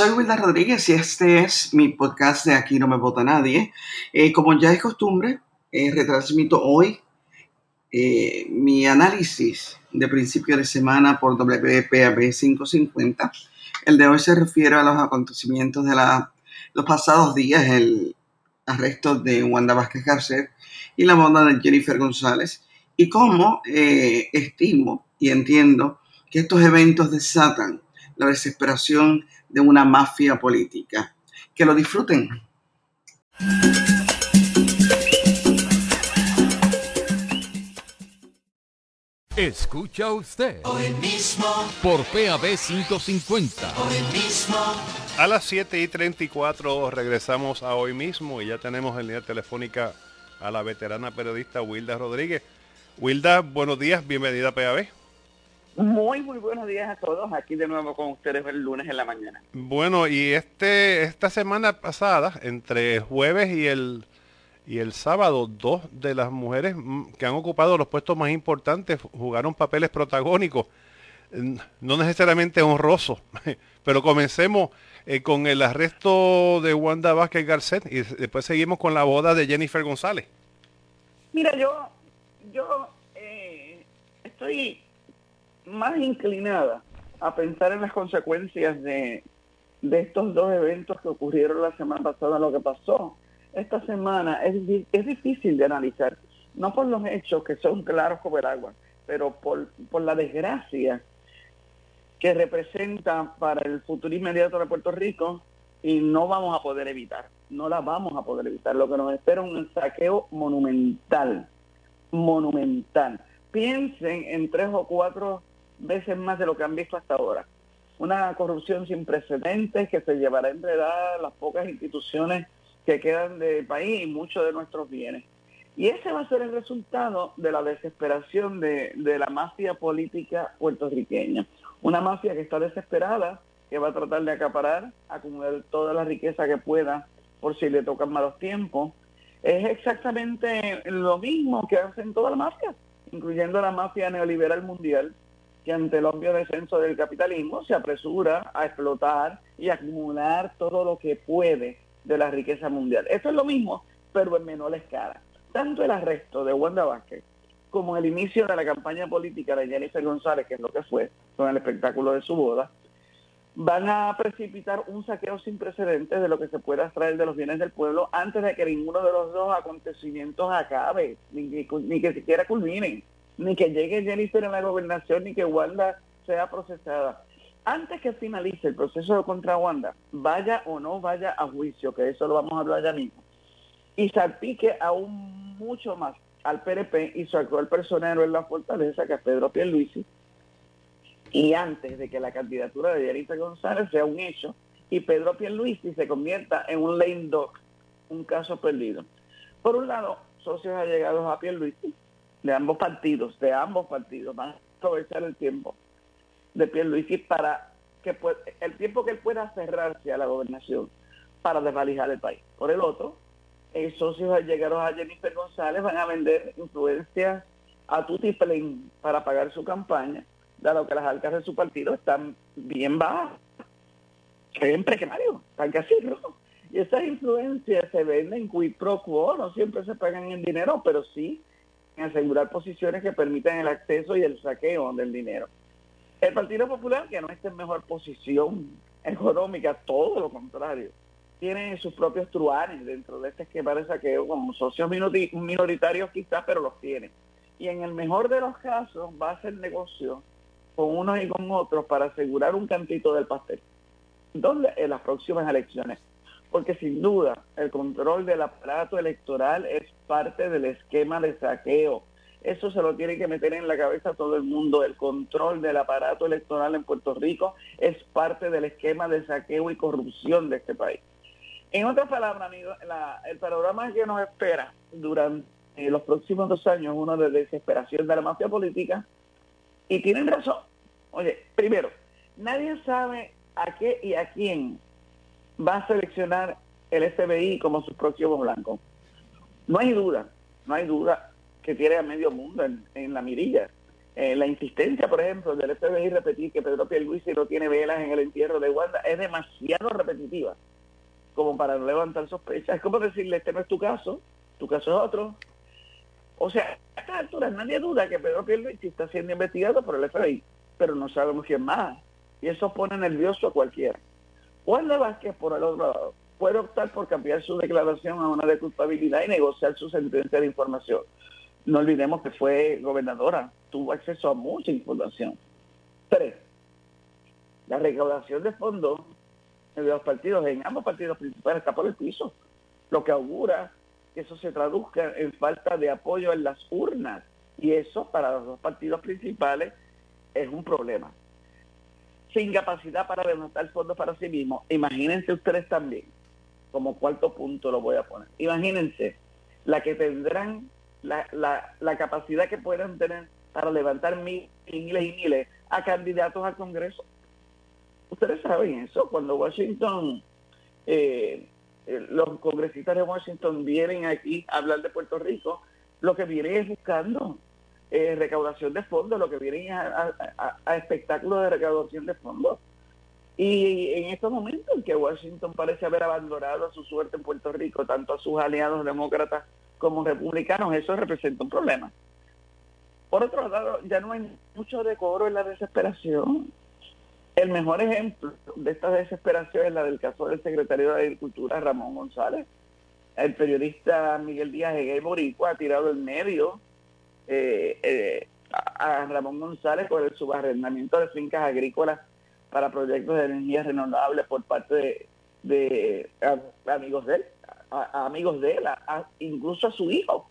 Soy Wilda Rodríguez y este es mi podcast de Aquí no me vota nadie. Eh, como ya es costumbre, eh, retransmito hoy eh, mi análisis de principio de semana por WPAB 550. El de hoy se refiere a los acontecimientos de la, los pasados días, el arresto de Wanda Vázquez Garcet y la boda de Jennifer González, y cómo estimo y entiendo que estos eventos desatan la desesperación de una mafia política. Que lo disfruten. Escucha usted. Hoy mismo. Por PAB 150. Hoy mismo. A las 7 y 34 regresamos a hoy mismo y ya tenemos en línea telefónica a la veterana periodista Wilda Rodríguez. Wilda, buenos días, bienvenida a PAB. Muy, muy buenos días a todos. Aquí de nuevo con ustedes el lunes en la mañana. Bueno, y este esta semana pasada, entre el jueves y el y el sábado, dos de las mujeres que han ocupado los puestos más importantes jugaron papeles protagónicos, no necesariamente honrosos, pero comencemos eh, con el arresto de Wanda Vázquez Garcet y después seguimos con la boda de Jennifer González. Mira, yo, yo eh, estoy más inclinada a pensar en las consecuencias de, de estos dos eventos que ocurrieron la semana pasada, lo que pasó esta semana, es, es difícil de analizar, no por los hechos que son claros como el agua, pero por, por la desgracia que representa para el futuro inmediato de Puerto Rico y no vamos a poder evitar, no la vamos a poder evitar. Lo que nos espera es un saqueo monumental, monumental. Piensen en tres o cuatro veces más de lo que han visto hasta ahora. Una corrupción sin precedentes que se llevará a enredar las pocas instituciones que quedan del país y muchos de nuestros bienes. Y ese va a ser el resultado de la desesperación de, de la mafia política puertorriqueña. Una mafia que está desesperada, que va a tratar de acaparar, acumular toda la riqueza que pueda por si le tocan malos tiempos. Es exactamente lo mismo que hacen todas las mafias, incluyendo la mafia neoliberal mundial, que ante el obvio descenso del capitalismo se apresura a explotar y acumular todo lo que puede de la riqueza mundial. Eso es lo mismo, pero en menor escala. Tanto el arresto de Wanda Vázquez como el inicio de la campaña política de Jennifer González, que es lo que fue con el espectáculo de su boda, van a precipitar un saqueo sin precedentes de lo que se pueda extraer de los bienes del pueblo antes de que ninguno de los dos acontecimientos acabe, ni que, ni que siquiera culminen ni que llegue Jennifer en la gobernación, ni que Wanda sea procesada. Antes que finalice el proceso contra Wanda, vaya o no vaya a juicio, que eso lo vamos a hablar ya mismo, y salpique aún mucho más al PRP y su actual personero en la fortaleza, que es Pedro Pierluisi, y antes de que la candidatura de Jennifer González sea un hecho y Pedro Pierluisi se convierta en un lame dog, un caso perdido. Por un lado, socios allegados a Pierluisi, de ambos partidos, de ambos partidos, van a aprovechar el tiempo de Pierluisi para que el tiempo que él pueda cerrarse a la gobernación para desvalijar el país. Por el otro, los socios allegados a Jennifer González van a vender influencias a Tutti Plain para pagar su campaña, dado que las arcas de su partido están bien bajas, en precario, están casi rojos. Y esas influencias se venden quid pro quo, no siempre se pagan en dinero, pero sí asegurar posiciones que permitan el acceso y el saqueo del dinero. El Partido Popular, que no está en mejor posición económica, todo lo contrario, tiene sus propios truanes dentro de este esquema de saqueo, como socios minoritarios quizás, pero los tiene. Y en el mejor de los casos va a hacer negocio con unos y con otros para asegurar un cantito del pastel. ¿Dónde? En las próximas elecciones porque sin duda el control del aparato electoral es parte del esquema de saqueo. Eso se lo tiene que meter en la cabeza todo el mundo. El control del aparato electoral en Puerto Rico es parte del esquema de saqueo y corrupción de este país. En otras palabras, amigos, el panorama que nos espera durante los próximos dos años, uno de desesperación de la mafia política, y tienen razón. Oye, primero, nadie sabe a qué y a quién va a seleccionar el FBI como su próximo blanco. No hay duda, no hay duda que tiene a medio mundo en, la mirilla. Eh, la insistencia, por ejemplo, del FBI repetir que Pedro Pierluisi no tiene velas en el entierro de Wanda es demasiado repetitiva como para no levantar sospechas. Es como decirle, este no es tu caso, tu caso es otro. O sea, a estas alturas nadie duda que Pedro Pierluisi está siendo investigado por el FBI, pero no sabemos quién más. Y eso pone nervioso a cualquiera. Wanda Vázquez, por el otro lado, puede optar por cambiar su declaración a una de culpabilidad y negociar su sentencia de información. No olvidemos que fue gobernadora, tuvo acceso a mucha información. Tres, la recaudación de fondos de los partidos, en ambos partidos principales, está por el piso, lo que augura que eso se traduzca en falta de apoyo en las urnas. Y eso para los dos partidos principales es un problema. Sin capacidad para levantar fondos para sí mismos, imagínense ustedes también, como cuarto punto lo voy a poner, imagínense la que tendrán la, la, la capacidad que puedan tener para levantar miles y miles y miles a candidatos al Congreso. Ustedes saben eso, cuando Washington, eh, eh, los congresistas de Washington vienen aquí a hablar de Puerto Rico, lo que vienen es buscando eh, recaudación de fondos, lo que vienen es a, a, espectáculos de recaudación de fondos. Y en estos momentos en que Washington parece haber abandonado su suerte en Puerto Rico, tanto a sus aliados demócratas como republicanos, eso representa un problema. Por otro lado, ya no hay mucho decoro en la desesperación. El mejor ejemplo de esta desesperación es la del caso del secretario de Agricultura, Ramón González. El periodista Miguel Díaz Egué Boricua ha tirado en medio eh, eh, a, Ramón González por el subarrendamiento de fincas agrícolas para proyectos de energía renovable por parte de, amigos de él, amigos de él, incluso a su hijo.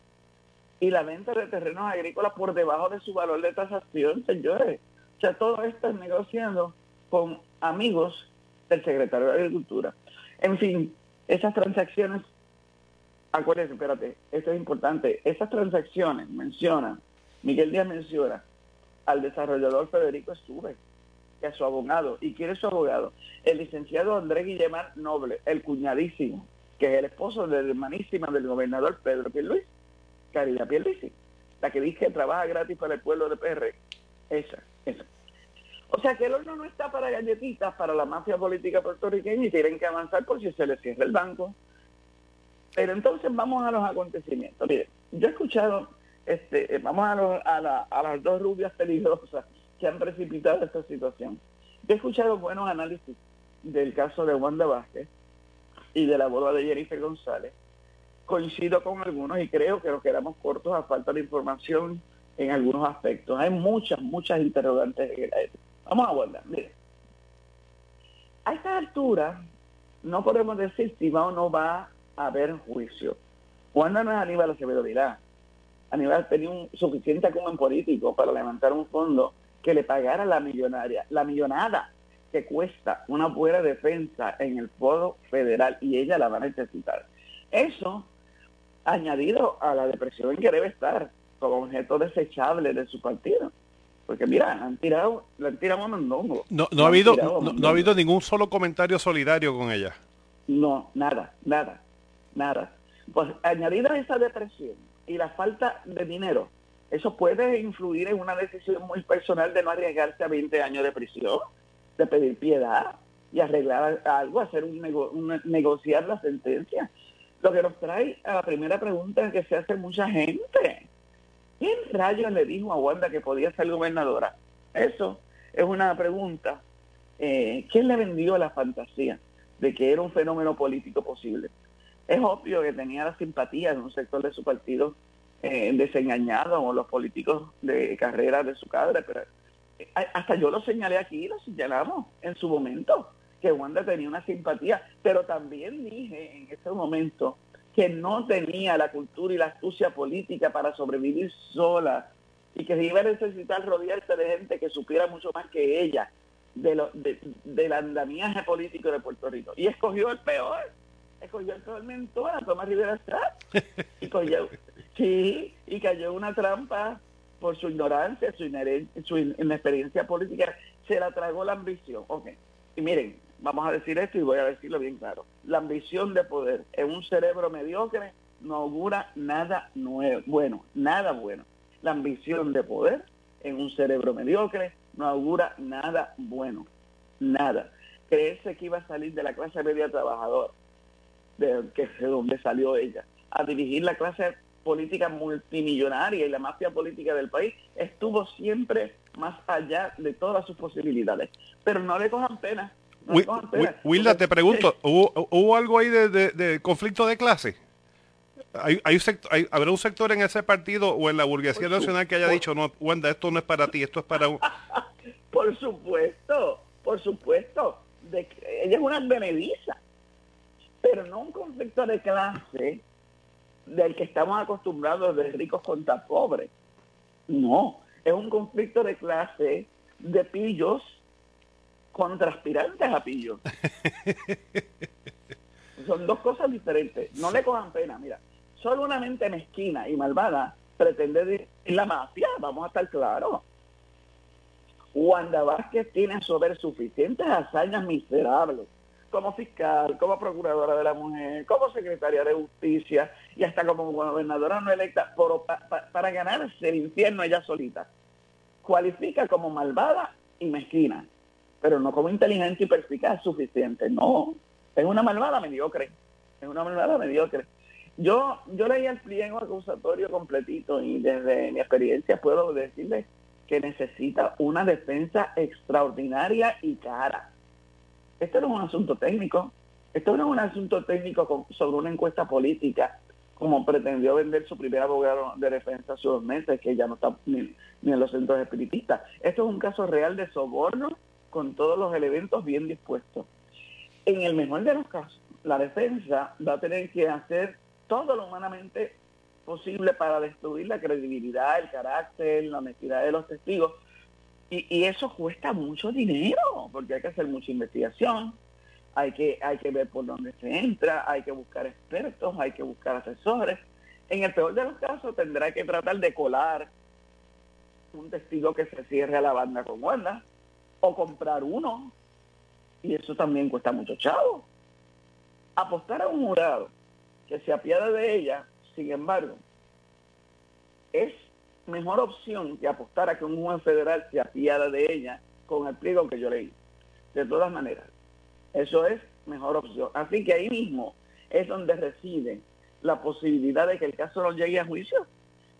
Y la venta de terrenos agrícolas por debajo de su valor de tasación, señores. O sea, todo esto es negociando con amigos del secretario de Agricultura. En fin, esas transacciones, acuérdense, espérate, esto es importante, esas transacciones mencionan, Miguel Díaz menciona al desarrollador Federico Estuve, que es su abogado. ¿Y quién es su abogado? El licenciado Andrés Guillemán Noble, el cuñadísimo, que es el esposo de la hermanísima del gobernador Pedro Pierluis, Caridad Pierluisi, la que dice que trabaja gratis para el pueblo de PR. Esa, esa. O sea que el horno no está para galletitas para la mafia política puertorriqueña y tienen que avanzar por si se les cierra el banco. Pero entonces vamos a los acontecimientos. Mire, yo he escuchado, este, eh, vamos a, a, las dos rubias peligrosas que han precipitado esta situación. Yo he escuchado buenos análisis del caso de Wanda Vázquez y de la boda de Jennifer González. Coincido con algunos y creo que nos quedamos cortos a falta de información en algunos aspectos. Hay muchas, muchas interrogantes Vamos a guardar. Mire, a esta altura no podemos decir si va o no va haber juicio. Cuando no es Aníbal Acevedo dirá, Aníbal tenía un suficiente acuerdo político para levantar un fondo que le pagara la millonaria, la millonada que cuesta una buena defensa en el foro federal y ella la va a necesitar. Eso, añadido a la depresión en que debe estar como objeto desechable de su partido. Porque mira, han tirado, le han tirado a Mondongo. No, no, ha habido, no, ha habido ningún solo comentario solidario con ella. No, nada, nada, nada. Pues añadida esa depresión y la falta de dinero, eso puede influir en una decisión muy personal de no arriesgarse a 20 años de prisión, de pedir piedad y arreglar algo, hacer un, un negociar la sentencia. Lo que nos trae a la primera pregunta que se hace mucha gente. ¿Quién rayos le dijo a Wanda que podía ser gobernadora? Eso es una pregunta. Eh, ¿Quién le vendió la fantasía de que era un fenómeno político posible? Es obvio que tenía la simpatía de un sector de su partido eh, desengañado o los políticos de carrera de su cadre, pero eh, hasta yo lo señalé aquí, lo señalamos en su momento, que Wanda tenía una simpatía, pero también dije en ese momento que no tenía la cultura y la astucia política para sobrevivir sola y que iba a necesitar rodearse de gente que supiera mucho más que ella de, del andamiaje político de Puerto Rico. Y escogió el peor, escogió el peor mentor, a Tomás Rivera Estrada. Y cogió, sí, y cayó una trampa por su ignorancia, su, su inexperiencia política, se la tragó la ambición. Ok, y miren, vamos a decir esto y voy a decirlo bien claro. La ambición de poder en un cerebro mediocre no augura nada nuevo, bueno, nada bueno. La ambición de poder en un cerebro mediocre, no augura nada bueno, nada. Creerse que iba a salir de la clase media trabajadora, de, que de donde salió ella, a dirigir la clase política multimillonaria y la mafia política del país, estuvo siempre más allá de todas sus posibilidades. Pero no le cojan pena. No le cojan pena. Wilda, te pregunto, ¿hubo, hubo algo ahí de, de- de conflicto de clase? ¿Hay, hay un sector, hay- ¿Habrá un sector en ese partido o en la burguesía Por nacional que haya por- dicho, no, Wanda, esto no es para ti, esto es para un... Por supuesto, por supuesto. De que ella es una advenediza. Pero no un conflicto de clase del que estamos acostumbrados de ricos contra pobres. No, es un conflicto de clase de pillos contra aspirantes a pillos. Son dos cosas diferentes. No le cojan pena, mira. Solo una mente mezquina y malvada pretende dirigir la mafia, vamos a estar claros. Wanda Vázquez tiene a su haber suficientes hazañas miserables como fiscal, como procuradora de la mujer, como secretaria de justicia y hasta como gobernadora no electa por- pa- pa- para ganarse el infierno ella solita. Cualifica como malvada y mezquina, pero no como inteligente y perspicaz suficiente. No, es una malvada mediocre. Es una malvada mediocre. Yo, yo leí el pliego acusatorio completito y desde mi experiencia puedo decirles que necesita una defensa extraordinaria y cara. Esto no es un asunto técnico, esto no es un asunto técnico sobre una encuesta política, como pretendió vender su primer abogado de defensa hace unos meses, que ya no está ni, ni en los centros espiritistas. Esto es un caso real de soborno con todos los elementos bien dispuestos. En el mejor de los casos, la defensa va a tener que hacer todo lo humanamente posible para destruir la credibilidad, el carácter, la honestidad de los testigos. Y, eso cuesta mucho dinero, porque hay que hacer mucha investigación, hay que, hay que ver por dónde se entra, hay que buscar expertos, hay que buscar asesores. En el peor de los casos tendrá que tratar de colar un testigo que se cierre a la banda con Wanda, o comprar uno, y eso también cuesta mucho chavo. Apostar a un jurado que se apiada de ella, sin embargo, es mejor opción que apostar a que un juez federal se apiada de ella con el pliego que yo leí. De todas maneras, eso es mejor opción. Así que ahí mismo es donde reside la posibilidad de que el caso no llegue a juicio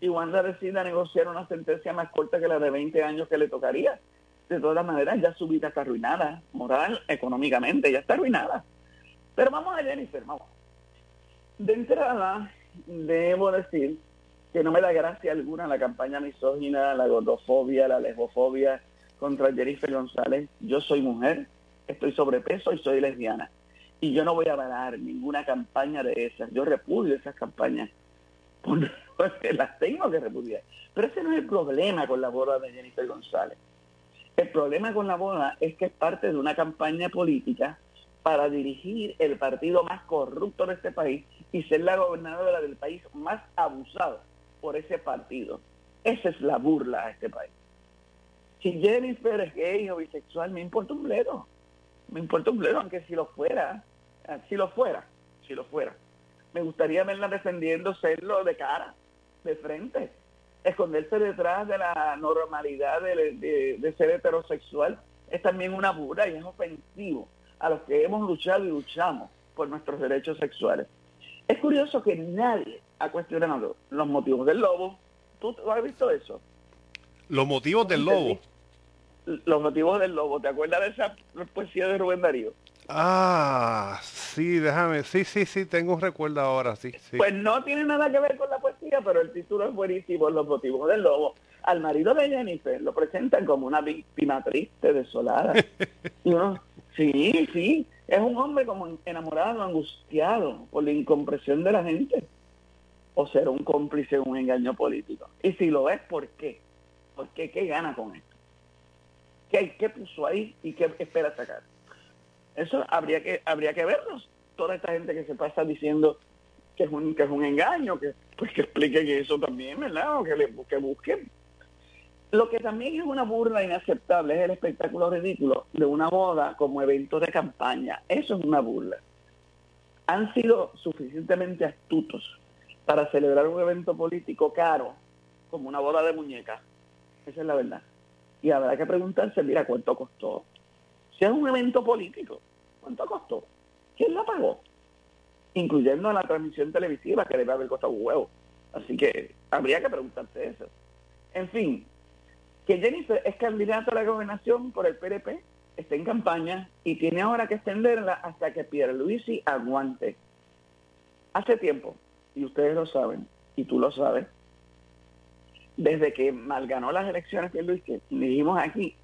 y Wanda decida negociar una sentencia más corta que la de 20 años que le tocaría. De todas maneras, ya su vida está arruinada, moral, económicamente, ya está arruinada. Pero vamos a Jennifer, vamos. De entrada, debo decir que no me da gracia alguna la campaña misógina, la gordofobia, la lesbofobia contra Jennifer González. Yo soy mujer, estoy sobrepeso y soy lesbiana. Y yo no voy a avalar ninguna campaña de esas. Yo repudio esas campañas. Porque las tengo que repudiar. Pero ese no es el problema con la boda de Jennifer González. El problema con la boda es que es parte de una campaña política para dirigir el partido más corrupto de este país y ser la gobernadora del país más abusado por ese partido. Esa es la burla a este país. Si Jennifer es gay o bisexual, me importa un bledo. Me importa un bledo, aunque si lo fuera, eh, si lo fuera, si lo fuera. Me gustaría verla defendiendo serlo de cara, de frente. Esconderse detrás de la normalidad de- de ser heterosexual es también una burla y es ofensivo a los que hemos luchado y luchamos por nuestros derechos sexuales. Es curioso que nadie ha cuestionado los motivos del lobo. ¿Tú, tú has visto eso? Los motivos del lobo. Los motivos del lobo. ¿Te acuerdas de esa poesía de Rubén Darío? Ah, sí, déjame. Sí, sí, sí, tengo un recuerdo ahora, sí, sí. Pues no tiene nada que ver con la poesía, pero el título es buenísimo, Los motivos del lobo. Al marido de Jennifer lo presentan como una víctima triste, desolada. Y uno, sí, sí, es un hombre como enamorado, angustiado por la incompresión de la gente. O será un cómplice en un engaño político. Y si lo es, ¿por qué? ¿Por qué? ¿Qué gana con esto? ¿Qué, qué puso ahí y qué espera sacar? Eso habría que habría que verlos. Toda esta gente que se pasa diciendo que es un que es un engaño, que pues que expliquen eso también, ¿verdad? O que, le, que busquen. Lo que también es una burla inaceptable es el espectáculo ridículo de una boda como evento de campaña. Eso es una burla. Han sido suficientemente astutos para celebrar un evento político caro como una boda de muñecas Esa es la verdad. Y habrá que preguntarse, mira, ¿cuánto costó? Si es un evento político, ¿cuánto costó? ¿Quién la pagó? Incluyendo la transmisión televisiva que debe haber costado un huevo. Así que habría que preguntarse eso. En fin, que Jennifer es candidata a la gobernación por el PRP, está en campaña y tiene ahora que extenderla hasta que Pierluisi aguante. Hace tiempo, y ustedes lo saben, y tú lo sabes, desde que mal ganó las elecciones Pierluisi, dijimos aquí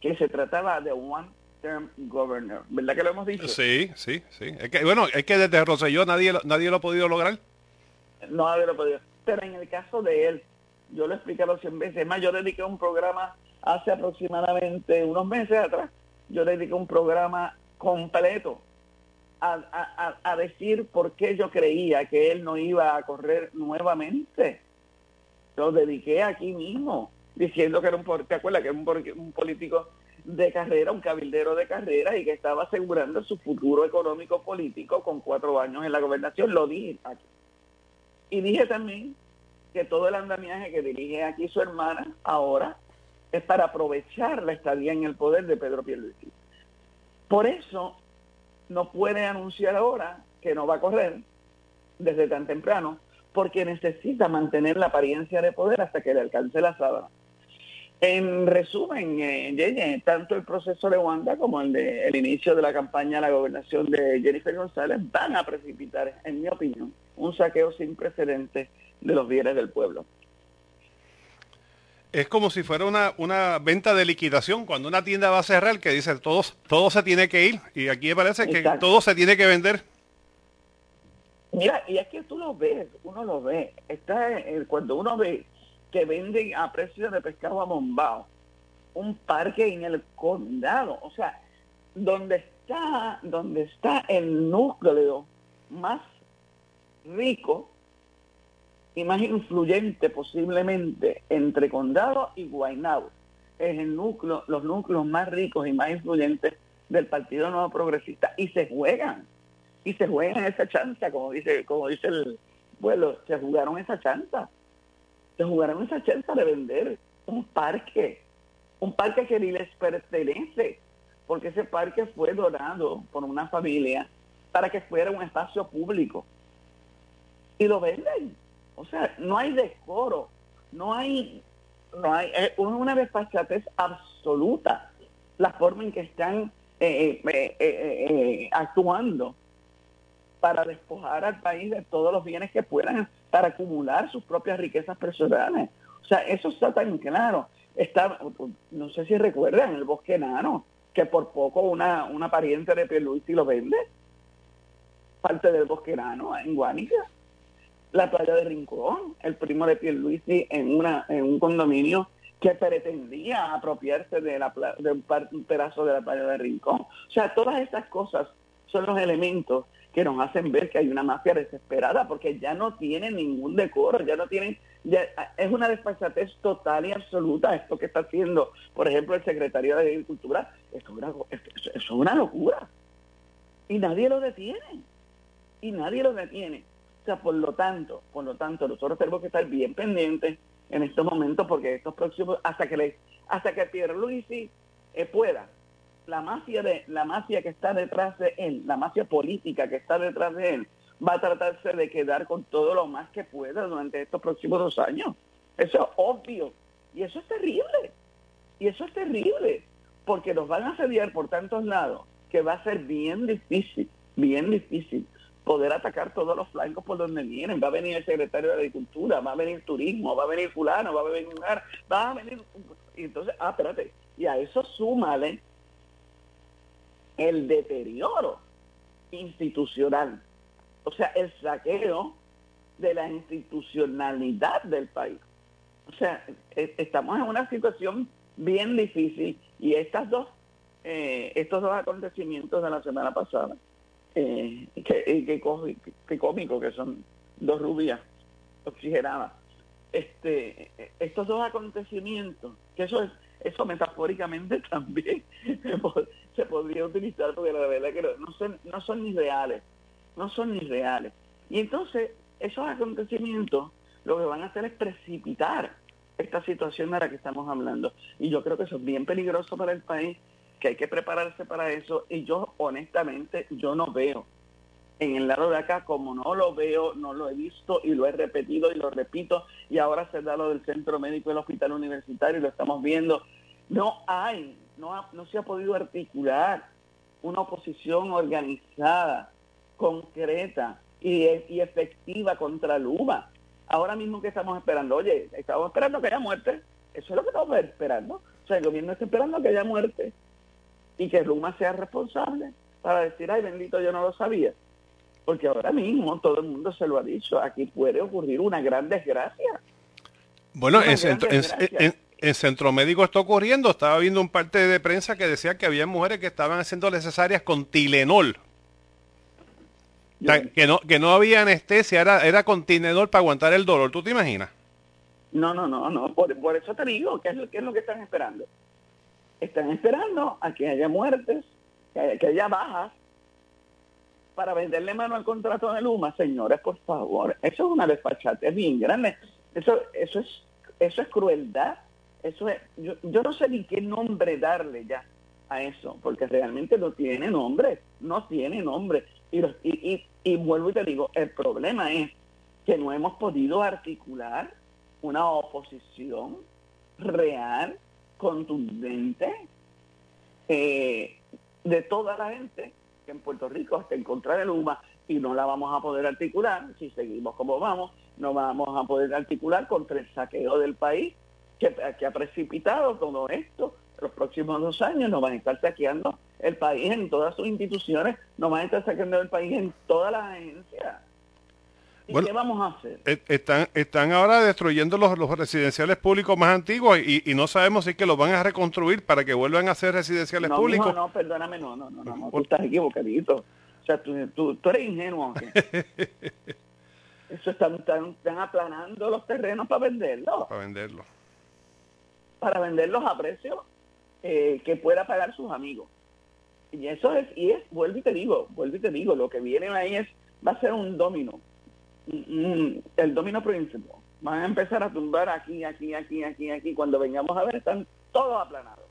que se trataba de one term governor, ¿verdad que lo hemos dicho? Sí, sí, sí. Es que, bueno, es que desde Rosselló nadie, nadie lo ha podido lograr. No nadie lo ha podido. Pero en el caso de él, yo lo he explicado cien veces, más yo dediqué un programa hace aproximadamente unos meses atrás, yo dediqué un programa completo a, decir por qué yo creía que él no iba a correr nuevamente. Lo dediqué aquí mismo, diciendo que era un, ¿te acuerdas? Que era un, político de carrera, un cabildero de carrera y que estaba asegurando su futuro económico político con cuatro años en la gobernación. Lo dije aquí. Y dije también que todo el andamiaje que dirige aquí su hermana ahora es para aprovechar la estadía en el poder de Pedro Pierluisi. Por eso no puede anunciar ahora que no va a correr desde tan temprano, porque necesita mantener la apariencia de poder hasta que le alcance la sábana. En resumen, eh, tanto el proceso de Wanda como el de el inicio de la campaña a la gobernación de Jennifer González van a precipitar, en mi opinión, un saqueo sin precedentes de los bienes del pueblo. Es como si fuera una, una venta de liquidación, cuando una tienda va a cerrar que dice todo, todo se tiene que ir y aquí me parece que todo se tiene que vender. Mira, y es que tú lo ves, uno lo ve. Está cuando uno ve que venden a precio de pescado abombado un parque en el condado, o sea, donde está, donde está el núcleo más rico y más influyente posiblemente entre Condado y Guaynabo. Es el núcleo, los núcleos más ricos y más influyentes del Partido Nuevo Progresista. Y se juegan y se juegan esa chanza, como dice, como dice el vuelo, se jugaron esa chanza, se jugaron esa chanza de vender un parque, un parque que ni les pertenece, porque ese parque fue donado por una familia para que fuera un espacio público. Y lo venden o sea, no hay decoro, no hay, no hay, es una desfachatez absoluta la forma en que están eh, eh, eh, actuando para despojar al país de todos los bienes que puedan para acumular sus propias riquezas personales. O sea, eso está tan claro. Está, no sé si recuerdan el bosque enano, que por poco una, una pariente de Pierluisi lo vende. Parte del bosque enano en Guánica la playa de Rincón, el primo de Pierluisi en, una, en un condominio que pretendía apropiarse de, la, de un, pedazo de la playa de Rincón. O sea, todas estas cosas son los elementos que nos hacen ver que hay una mafia desesperada porque ya no tiene ningún decoro, ya no tienen, ya, es una despachatez total y absoluta esto que está haciendo, por ejemplo, el secretario de Agricultura, esto es una locura. Y nadie lo detiene, y nadie lo detiene. Por lo tanto, por lo tanto, nosotros tenemos que estar bien pendientes en estos momentos porque estos próximos, hasta que le, hasta que eh, pueda, la mafia de, la mafia que está detrás de él, la mafia política que está detrás de él, va a tratarse de quedar con todo lo más que pueda durante estos próximos dos años. Eso es obvio. Y eso es terrible. Y eso es terrible. Porque nos van a asediar por tantos lados que va a ser bien difícil, bien difícil poder atacar todos los flancos por donde vienen. Va a venir el secretario de Agricultura, va a venir turismo, va a venir fulano, va a venir va a venir... Y entonces, ah, espérate, y a eso súmale el deterioro institucional, o sea, el saqueo de la institucionalidad del país. O sea, e, estamos en una situación bien difícil y estas dos, eh, estos dos acontecimientos de la semana pasada eh, qué, cómico que son dos rubias oxigenadas. Este, estos dos acontecimientos, que eso es, eso metafóricamente también se podría utilizar porque la verdad que no son, no son ni reales, no son ni reales. Y entonces esos acontecimientos lo que van a hacer es precipitar esta situación de la que estamos hablando. Y yo creo que eso es bien peligroso para el país, que hay que prepararse para eso. Y yo honestamente, yo no veo en el lado de acá, como no lo veo, no lo he visto y lo he repetido y lo repito, y ahora se da lo del centro médico del hospital universitario y lo estamos viendo. No hay, no, no se ha podido articular una oposición organizada, concreta y, y efectiva contra Luma. Ahora mismo que estamos esperando, oye, estamos esperando que haya muerte, eso es lo que estamos esperando. O sea, el gobierno está esperando que haya muerte y que Luma sea responsable para decir, ay, bendito, yo no lo sabía. Porque ahora mismo todo el mundo se lo ha dicho, aquí puede ocurrir una gran desgracia. Bueno, en centro, en, Centro Médico está ocurriendo, estaba viendo un parte de prensa que decía que había mujeres que estaban haciendo necesarias con Tilenol. que, no, que no había anestesia, era, era con Tilenol para aguantar el dolor, ¿tú te imaginas? No, no, no, no, por, eso te digo, ¿qué es, lo, ¿qué es lo que están esperando? Están esperando a que haya muertes, que haya, que haya bajas, para venderle mano al contrato de Luma, señores, por favor, eso es una despachate bien grande. Eso, eso es, eso es crueldad. Eso es, yo, yo no sé ni qué nombre darle ya a eso, porque realmente no tiene nombre, no tiene nombre. Y, y, y, vuelvo y te digo, el problema es que no hemos podido articular una oposición real, contundente, eh, de toda la gente en Puerto Rico está en contra de Luma y no la vamos a poder articular, si seguimos como vamos, no vamos a poder articular contra el saqueo del país que, que ha precipitado todo esto. Los próximos dos años nos van a estar saqueando el país en todas sus instituciones, nos van a estar saqueando el país en todas las agencias. ¿Y qué vamos a hacer? Eh, están, están ahora destruyendo los, los residenciales públicos más antiguos y, y, no sabemos si es que los van a reconstruir para que vuelvan a ser residenciales públicos. No, no, perdóname, no, no, no, no, tú estás equivocadito. O sea, tú, tú, eres ingenuo. Eso están, están, aplanando los terrenos para venderlos. Para venderlos. Para venderlos a precio eh, que pueda pagar sus amigos. Y eso es, y es, vuelvo y te digo, vuelvo y te digo, lo que viene ahí es, va a ser un domino el domino principal. Van a empezar a tumbar aquí, aquí, aquí, aquí, aquí. Cuando vengamos a ver, están todos aplanados.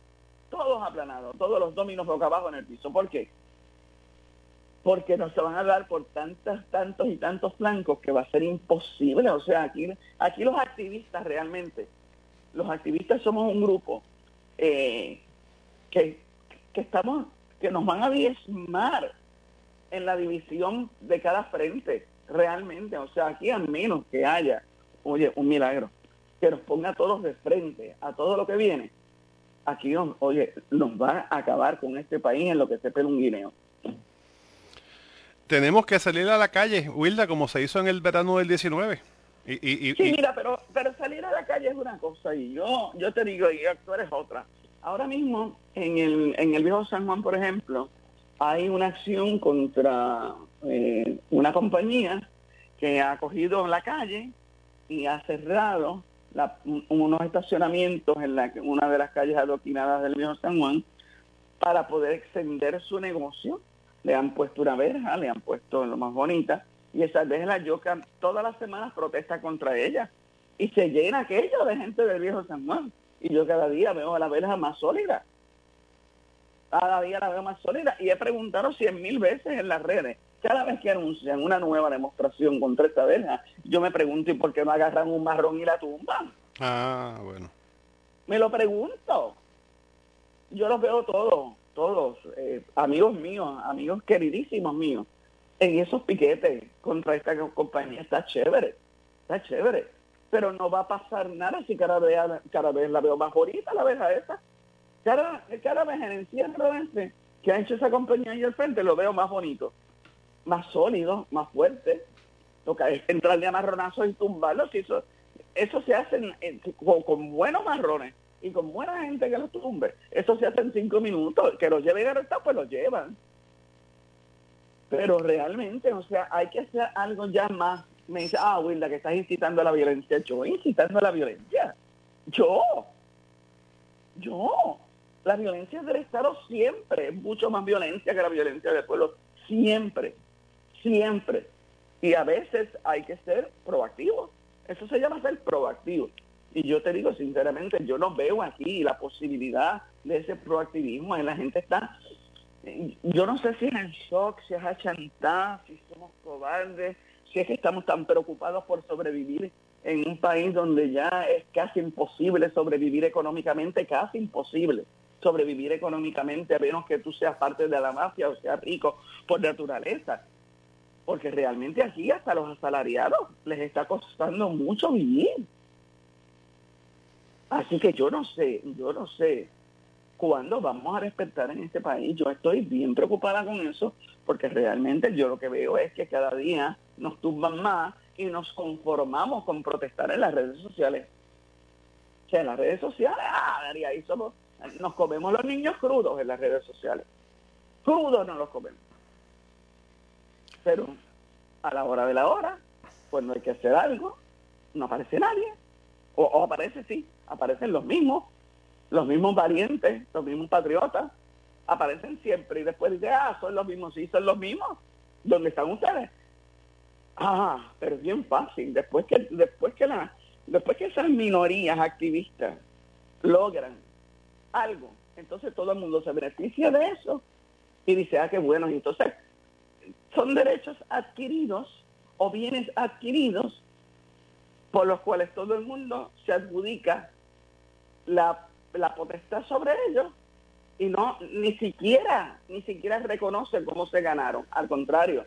Todos aplanados. Todos los dominos boca abajo en el piso. ¿Por qué? Porque nos van a dar por tantos, tantos y tantos flancos que va a ser imposible. O sea, aquí, aquí los activistas realmente, los activistas somos un grupo eh, que, que estamos, que nos van a diezmar en la división de cada frente realmente, o sea, aquí al menos que haya, oye, un milagro, que nos ponga a todos de frente a todo lo que viene, aquí, oye, nos va a acabar con este país en lo que se pela un guineo. Tenemos que salir a la calle, Wilda, como se hizo en el verano del 19. Y, y, sí, mira, pero, pero salir a la calle es una cosa y yo, yo te digo, y actuar es otra. Ahora mismo, en el, en el viejo San Juan, por ejemplo, hay una acción contra eh, una compañía que ha cogido la calle y ha cerrado unos estacionamientos en la, una de las calles adoquinadas del viejo San Juan para poder extender su negocio. Le han puesto una verja, le han puesto lo más bonita, y esa verja yo todas las semanas protesta contra ella. Y se llena aquello de gente del viejo San Juan. Y yo cada día veo a la verja más sólida. Cada día la veo más sólida. Y he preguntado cien mil veces en las redes cada vez que anuncian una nueva demostración contra esta verja, yo me pregunto, ¿y por qué no agarran un marrón y la tumban? Ah, bueno. Me lo pregunto. Yo los veo todos, todos, eh, amigos míos, amigos queridísimos míos, en esos piquetes contra esta compañía. Está chévere, está chévere. Pero no va a pasar nada si cada vez, cada vez la veo más bonita, la verja esa. Cada, cada vez en el cierre este que ha hecho esa compañía ahí al frente lo veo más bonito más sólido, más fuerte. Toca es entrarle a marronazos y tumbarlos. eso, eso se hace con, buenos marrones y con buena gente que los tumbe. Eso se hace en cinco minutos. Que los lleven a pues los llevan. Pero realmente, o sea, hay que hacer algo ya más. Me dice, ah, Wilda, que estás incitando a la violencia. Yo incitando a la violencia. Yo. Yo. La violencia del Estado siempre es mucho más violencia que la violencia del pueblo. Siempre siempre. Y a veces hay que ser proactivo. Eso se llama ser proactivo. Y yo te digo sinceramente, yo no veo aquí la posibilidad de ese proactivismo. Y la gente está, yo no sé si es el shock, si es achantada, si somos cobardes, si es que estamos tan preocupados por sobrevivir en un país donde ya es casi imposible sobrevivir económicamente, casi imposible sobrevivir económicamente a menos que tú seas parte de la mafia o seas rico por naturaleza. Porque realmente aquí hasta los asalariados les está costando mucho vivir. Así que yo no sé, yo no sé cuándo vamos a respetar en este país. Yo estoy bien preocupada con eso porque realmente yo lo que veo es que cada día nos tumban más y nos conformamos con protestar en las redes sociales. O sea, en las redes sociales, ah, ahí somos, nos comemos los niños crudos en las redes sociales. Crudos no los comemos. Pero a la hora de la hora, pues no hay que hacer algo, no aparece nadie. O, aparece, sí, aparecen los mismos, los mismos valientes, los mismos patriotas, aparecen siempre y después dice, ah, son los mismos, sí, son los mismos. ¿Dónde están ustedes? Ah, pero es bien fácil. Después que, después que la, después que esas minorías activistas logran algo, entonces todo el mundo se beneficia de eso y dice, ah, qué bueno, entonces son derechos adquiridos o bienes adquiridos por los cuales todo el mundo se adjudica la, la potestad sobre ellos y no ni siquiera ni siquiera reconoce cómo se ganaron. Al contrario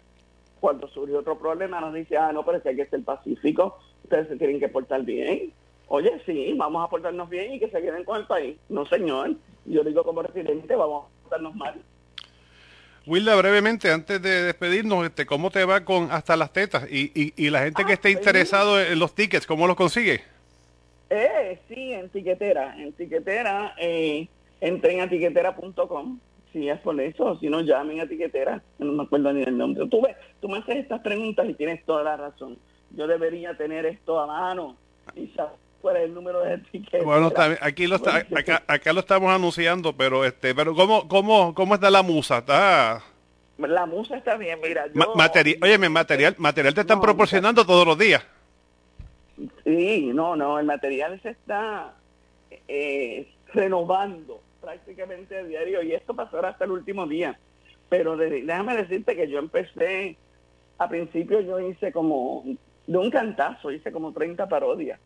cuando surge otro problema nos dice ah no pero es que hay que ser pacífico ustedes se tienen que portar bien. Oye sí vamos a portarnos bien y que se queden con el país no señor yo digo como residente vamos a portarnos mal Wilda, brevemente, antes de despedirnos, este, ¿cómo te va con hasta las tetas? Y, y, y la gente que Ah, esté pues, interesado en los tickets, ¿cómo los consigue? Eh, sí, en tiquetera, en tiquetera, eh, entren a tiquetera.com, si es por eso, si no llamen a tiquetera, no me acuerdo ni el nombre. Tú ves, tú me haces estas preguntas y tienes toda la razón. Yo debería tener esto a mano y saber es el número de. Bueno, está aquí lo está, acá, acá lo estamos anunciando, pero este, pero ¿cómo, cómo, cómo está la musa? Está La musa está bien, mira. Yo, ma- material, óyeme, material, material te están No, proporcionando todos los días. Sí, no, no, el material se está eh, renovando prácticamente a diario y esto pasará hasta el último día. Pero de- déjame decirte que yo empecé, a principio yo hice como, de un cantazo, hice como 30 parodias.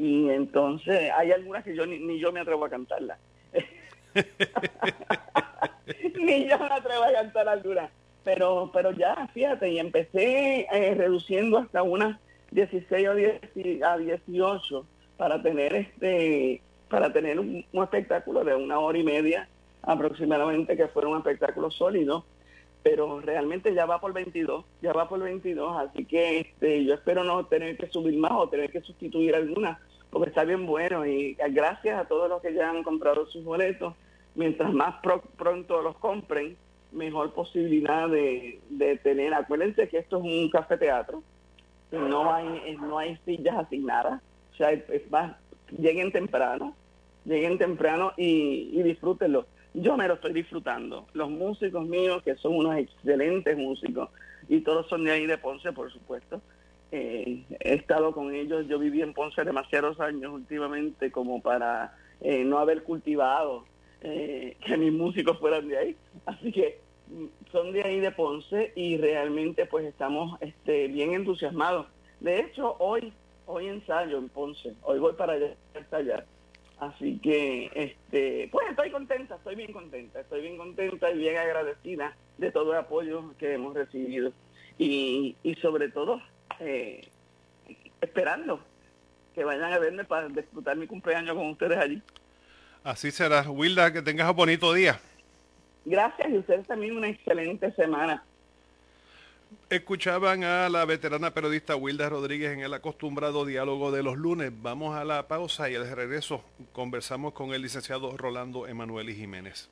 Y entonces hay algunas que yo ni, ni yo me atrevo a cantarlas. ni yo me atrevo a cantar algunas. Pero, pero ya, fíjate, y empecé eh, reduciendo hasta unas 16 o 10 a 18 para tener este para tener un, espectáculo de una hora y media aproximadamente que fuera un espectáculo sólido pero realmente ya va por 22 ya va por 22 así que este yo espero no tener que subir más o tener que sustituir alguna porque está bien bueno y gracias a todos los que ya han comprado sus boletos mientras más pro- pronto los compren mejor posibilidad de, tener. Acuérdense que esto es un café teatro no hay eh, no hay sillas asignadas o sea es más lleguen temprano lleguen temprano y, y disfrútenlo. Yo me lo estoy disfrutando. Los músicos míos que son unos excelentes músicos y todos son de ahí de Ponce por supuesto Eh, he estado con ellos yo viví en Ponce demasiados años últimamente como para eh, no haber cultivado eh, que mis músicos fueran de ahí así que mm, son de ahí de Ponce y realmente pues estamos este, bien entusiasmados. De hecho, hoy hoy ensayo en Ponce, hoy voy para allá. Así que, este, pues estoy contenta, estoy bien contenta, estoy bien contenta y bien agradecida de todo el apoyo que hemos recibido. Y, y sobre todo, eh, esperando que vayan a verme para disfrutar mi cumpleaños con ustedes allí. Así será. Wilda, que tengas un bonito día. Gracias y ustedes también una excelente semana. Escuchaban a la veterana periodista Wilda Rodríguez en el acostumbrado diálogo de los lunes. Vamos a la pausa y al regreso conversamos con el licenciado Rolando Emanuel y Jiménez.